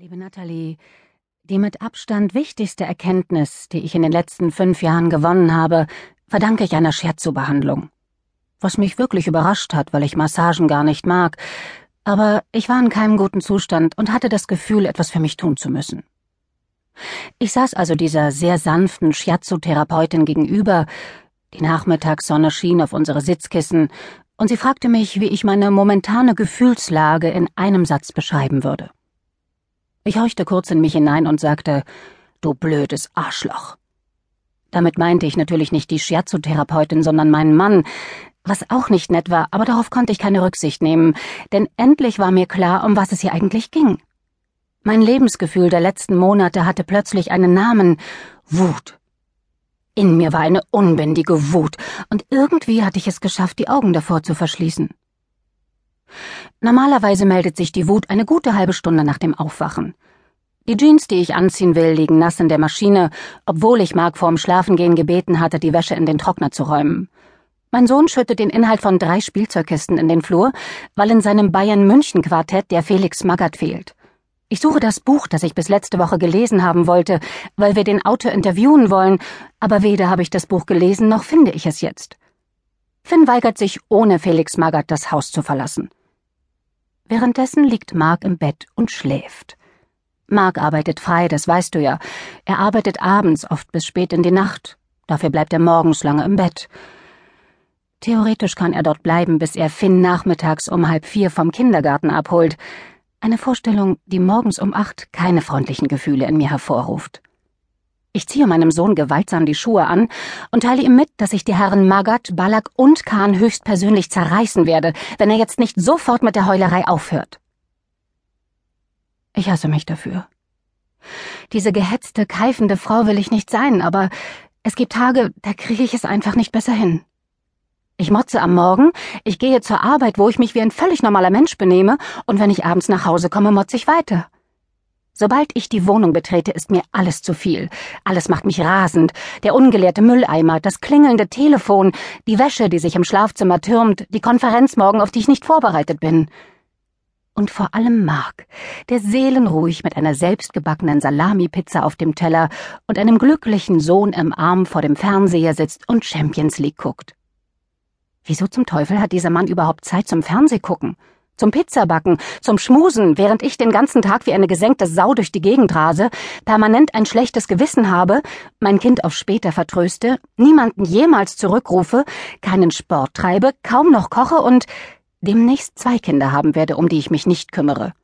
Liebe Nathalie, die mit Abstand wichtigste Erkenntnis, die ich in den letzten fünf Jahren gewonnen habe, verdanke ich einer Scherzo-Behandlung. Was mich wirklich überrascht hat, weil ich Massagen gar nicht mag, aber ich war in keinem guten Zustand und hatte das Gefühl, etwas für mich tun zu müssen. Ich saß also dieser sehr sanften Shiatsu-Therapeutin gegenüber, die Nachmittagssonne schien auf unsere Sitzkissen, und sie fragte mich, wie ich meine momentane Gefühlslage in einem Satz beschreiben würde. Ich horchte kurz in mich hinein und sagte, du blödes Arschloch. Damit meinte ich natürlich nicht die Shiatsu-Therapeutin, sondern meinen Mann, was auch nicht nett war, aber darauf konnte ich keine Rücksicht nehmen, denn endlich war mir klar, um was es hier eigentlich ging. Mein Lebensgefühl der letzten Monate hatte plötzlich einen Namen Wut. In mir war eine unbändige Wut, und irgendwie hatte ich es geschafft, die Augen davor zu verschließen. Normalerweise meldet sich die Wut eine gute halbe Stunde nach dem Aufwachen. Die Jeans, die ich anziehen will, liegen nass in der Maschine, obwohl ich Mark vorm Schlafengehen gebeten hatte, die Wäsche in den Trockner zu räumen. Mein Sohn schüttet den Inhalt von drei Spielzeugkisten in den Flur, weil in seinem Bayern-München-Quartett der Felix Magath fehlt. Ich suche das Buch, das ich bis letzte Woche gelesen haben wollte, weil wir den Autor interviewen wollen, aber weder habe ich das Buch gelesen, noch finde ich es jetzt. Finn weigert sich, ohne Felix Magath das Haus zu verlassen. Währenddessen liegt Mark im Bett und schläft. Mark arbeitet frei, das weißt du ja. Er arbeitet abends, oft bis spät in die Nacht. Dafür bleibt er morgens lange im Bett. Theoretisch kann er dort bleiben, bis er Finn nachmittags um halb vier vom Kindergarten abholt. Eine Vorstellung, die morgens um acht keine freundlichen Gefühle in mir hervorruft. Ich ziehe meinem Sohn gewaltsam die Schuhe an und teile ihm mit, dass ich die Herren Magat, Balak und Khan höchstpersönlich zerreißen werde, wenn er jetzt nicht sofort mit der Heulerei aufhört. Ich hasse mich dafür. Diese gehetzte, keifende Frau will ich nicht sein, aber es gibt Tage, da kriege ich es einfach nicht besser hin. Ich motze am Morgen, ich gehe zur Arbeit, wo ich mich wie ein völlig normaler Mensch benehme, und wenn ich abends nach Hause komme, motze ich weiter. Sobald ich die Wohnung betrete, ist mir alles zu viel. Alles macht mich rasend. Der ungeleerte Mülleimer, das klingelnde Telefon, die Wäsche, die sich im Schlafzimmer türmt, die Konferenz morgen, auf die ich nicht vorbereitet bin. Und vor allem Mark, der seelenruhig mit einer selbstgebackenen Salami-Pizza auf dem Teller und einem glücklichen Sohn im Arm vor dem Fernseher sitzt und Champions League guckt. Wieso zum Teufel hat dieser Mann überhaupt Zeit zum Fernsehgucken? Zum Pizzabacken, zum Schmusen, während ich den ganzen Tag wie eine gesenkte Sau durch die Gegend rase, permanent ein schlechtes Gewissen habe, mein Kind auf später vertröste, niemanden jemals zurückrufe, keinen Sport treibe, kaum noch koche und demnächst zwei Kinder haben werde, um die ich mich nicht kümmere.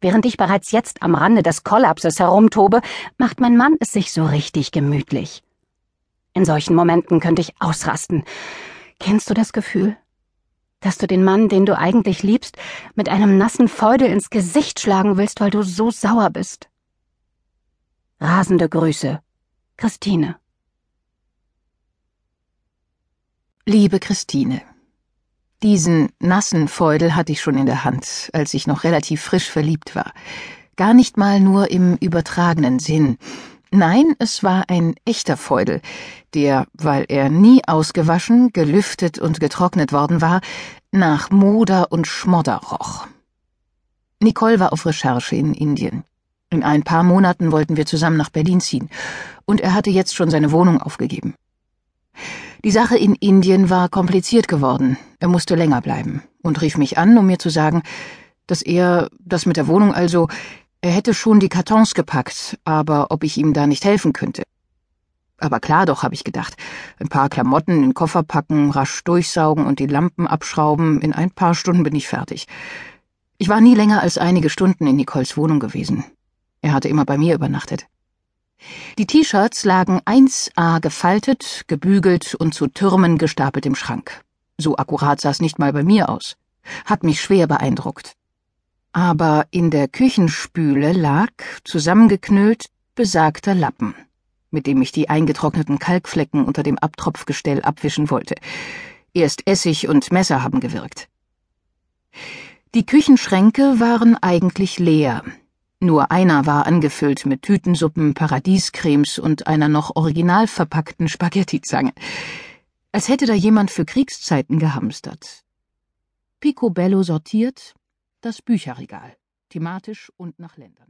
Während ich bereits jetzt am Rande des Kollapses herumtobe, macht mein Mann es sich so richtig gemütlich. In solchen Momenten könnte ich ausrasten. Kennst du das Gefühl? Dass du den Mann, den du eigentlich liebst, mit einem nassen Feudel ins Gesicht schlagen willst, weil du so sauer bist. Rasende Grüße. Christine. Liebe Christine, diesen nassen Feudel hatte ich schon in der Hand, als ich noch relativ frisch verliebt war. Gar nicht mal nur im übertragenen Sinn. Nein, es war ein echter Feudel, der, weil er nie ausgewaschen, gelüftet und getrocknet worden war, nach Moder und Schmodder roch. Nicole war auf Recherche in Indien. In ein paar Monaten wollten wir zusammen nach Berlin ziehen, und er hatte jetzt schon seine Wohnung aufgegeben. Die Sache in Indien war kompliziert geworden, er musste länger bleiben, und rief mich an, um mir zu sagen, dass er, das mit der Wohnung also, er hätte schon die Kartons gepackt, aber ob ich ihm da nicht helfen könnte. Aber klar doch, habe ich gedacht. Ein paar Klamotten in den Koffer packen, rasch durchsaugen und die Lampen abschrauben. In ein paar Stunden bin ich fertig. Ich war nie länger als einige Stunden in Nicoles Wohnung gewesen. Er hatte immer bei mir übernachtet. Die T-Shirts lagen 1a gefaltet, gebügelt und zu Türmen gestapelt im Schrank. So akkurat sah es nicht mal bei mir aus. Hat mich schwer beeindruckt. Aber in der Küchenspüle lag, zusammengeknüllt, besagter Lappen, mit dem ich die eingetrockneten Kalkflecken unter dem Abtropfgestell abwischen wollte. Erst Essig und Messer haben gewirkt. Die Küchenschränke waren eigentlich leer. Nur einer war angefüllt mit Tütensuppen, Paradiescremes und einer noch original verpackten Spaghettizange. Als hätte da jemand für Kriegszeiten gehamstert. Picobello sortiert, das Bücherregal, thematisch und nach Ländern.